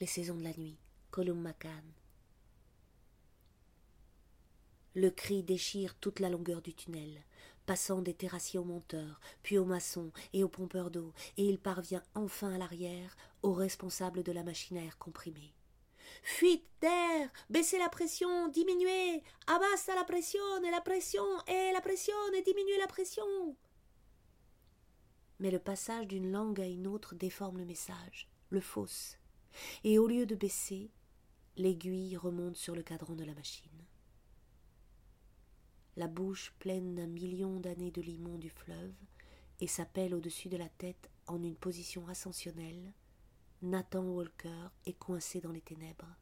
Les saisons de la nuit, Colum Macan. Le cri déchire toute la longueur du tunnel, passant des terrassiers aux monteurs, puis aux maçons et aux pompeurs d'eau, et il parvient enfin à l'arrière, aux responsables de la machine à air comprimé. Fuite d'air, baissez la pression, diminuez, abassa la pression, et la pression, et la pression, et diminuez la pression. Mais le passage d'une langue à une autre déforme le message, le fausse, et au lieu de baisser, l'aiguille remonte sur le cadran de la machine. La bouche pleine d'un million d'années de limon du fleuve et s'appelle au-dessus de la tête en une position ascensionnelle, Nathan Walker est coincé dans les ténèbres,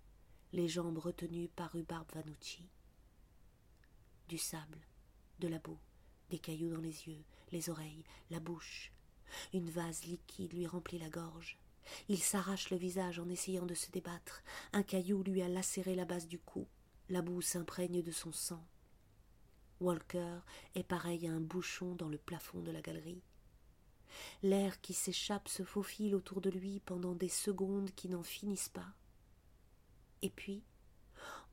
les jambes retenues par Rhubarb Vanucci. Du sable, de la boue, des cailloux dans les yeux, les oreilles, la bouche. Une vase liquide lui remplit la gorge. Il s'arrache le visage en essayant de se débattre. Un caillou lui a lacéré la base du cou. La boue s'imprègne de son sang. Walker est pareil à un bouchon dans le plafond de la galerie. L'air qui s'échappe se faufile autour de lui pendant des secondes qui n'en finissent pas. Et puis,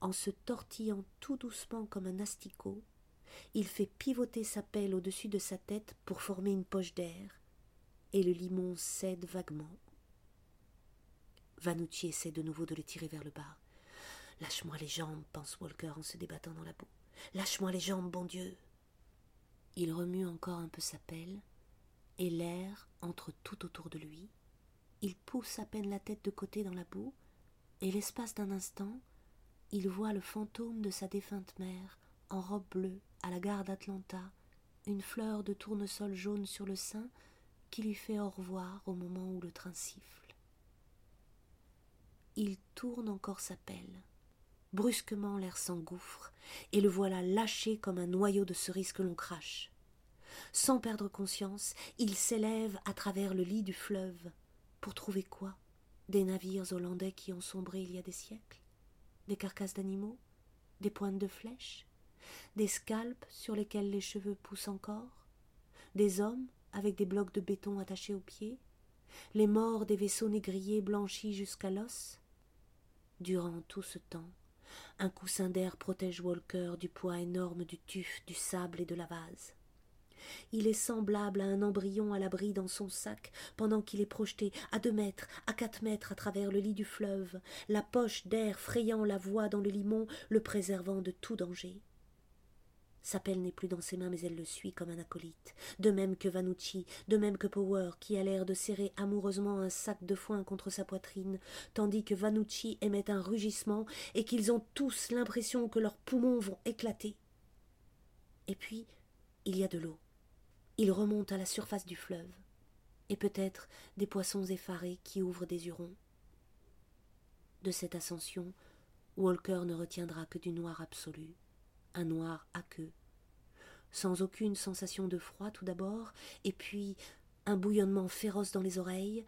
en se tortillant tout doucement comme un asticot, il fait pivoter sa pelle au-dessus de sa tête pour former une poche d'air, et le limon cède vaguement. Vanucci essaie de nouveau de le tirer vers le bas. Lâche-moi les jambes, pense Walker en se débattant dans la boue. Lâche-moi les jambes, bon Dieu. Il remue encore un peu sa pelle, et l'air entre tout autour de lui. Il pousse à peine la tête de côté dans la boue, et l'espace d'un instant, il voit le fantôme de sa défunte mère, en robe bleue, à la gare d'Atlanta, une fleur de tournesol jaune sur le sein qui lui fait au revoir au moment où le train siffle. Il tourne encore sa pelle. Brusquement l'air s'engouffre, et le voilà lâché comme un noyau de cerise que l'on crache. Sans perdre conscience, il s'élève à travers le lit du fleuve. Pour trouver quoi? Des navires hollandais qui ont sombré il y a des siècles? Des carcasses d'animaux? Des pointes de flèches? Des scalps sur lesquels les cheveux poussent encore? Des hommes avec des blocs de béton attachés aux pieds? Les morts des vaisseaux négriers blanchis jusqu'à l'os? Durant tout ce temps, un coussin d'air protège Walker du poids énorme du tuf, du sable et de la vase. Il est semblable à un embryon à l'abri dans son sac, pendant qu'il est projeté à deux mètres, à quatre mètres à travers le lit du fleuve, la poche d'air frayant la voie dans le limon, le préservant de tout danger. Sa pelle n'est plus dans ses mains, mais elle le suit comme un acolyte, de même que Vanucci, de même que Power, qui a l'air de serrer amoureusement un sac de foin contre sa poitrine, tandis que Vanucci émet un rugissement et qu'ils ont tous l'impression que leurs poumons vont éclater. Et puis, il y a de l'eau. Il remonte à la surface du fleuve, et peut-être des poissons effarés qui ouvrent des hurons. De cette ascension, Walker ne retiendra que du noir absolu, un noir aqueux, sans aucune sensation de froid tout d'abord, et puis un bouillonnement féroce dans les oreilles,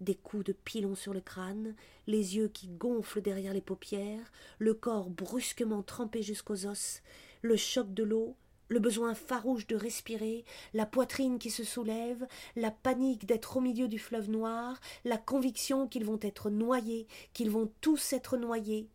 des coups de pilon sur le crâne, les yeux qui gonflent derrière les paupières, le corps brusquement trempé jusqu'aux os, le choc de l'eau, le besoin farouche de respirer, la poitrine qui se soulève, la panique d'être au milieu du fleuve noir, la conviction qu'ils vont être noyés, qu'ils vont tous être noyés.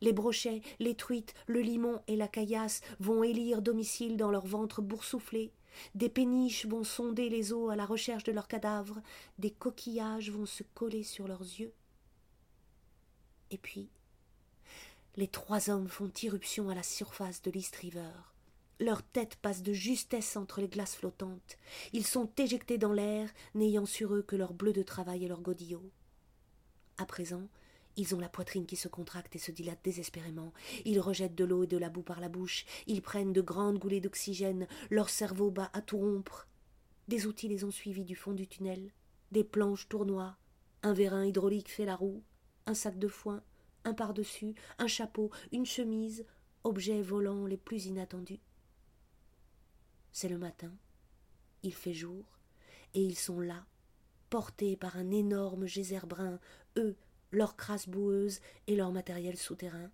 Les brochets, les truites, le limon et la caillasse vont élire domicile dans leur ventre boursouflé. Des péniches vont sonder les eaux à la recherche de leurs cadavres, des coquillages vont se coller sur leurs yeux. Et puis, les trois hommes font irruption à la surface de l'East River. Leurs têtes passent de justesse entre les glaces flottantes. Ils sont éjectés dans l'air, n'ayant sur eux que leur bleu de travail et leur godillot. À présent, ils ont la poitrine qui se contracte et se dilate désespérément. Ils rejettent de l'eau et de la boue par la bouche. Ils prennent de grandes goulées d'oxygène. Leur cerveau bat à tout rompre. Des outils les ont suivis du fond du tunnel. Des planches tournoient. Un vérin hydraulique fait la roue. Un sac de foin. Un par-dessus. Un chapeau. Une chemise. Objets volants les plus inattendus. C'est le matin, il fait jour, et ils sont là, portés par un énorme geyser brun, eux, leurs crasses boueuses et leur matériel souterrain.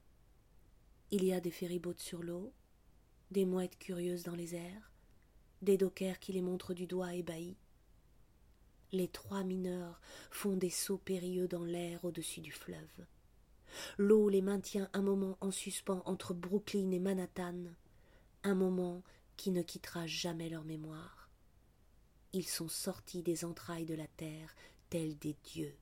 Il y a des ferryboats sur l'eau, des mouettes curieuses dans les airs, des dockers qui les montrent du doigt ébahis. Les trois mineurs font des sauts périlleux dans l'air au-dessus du fleuve. L'eau les maintient un moment en suspens entre Brooklyn et Manhattan, un moment qui ne quittera jamais leur mémoire. Ils sont sortis des entrailles de la terre tels des dieux.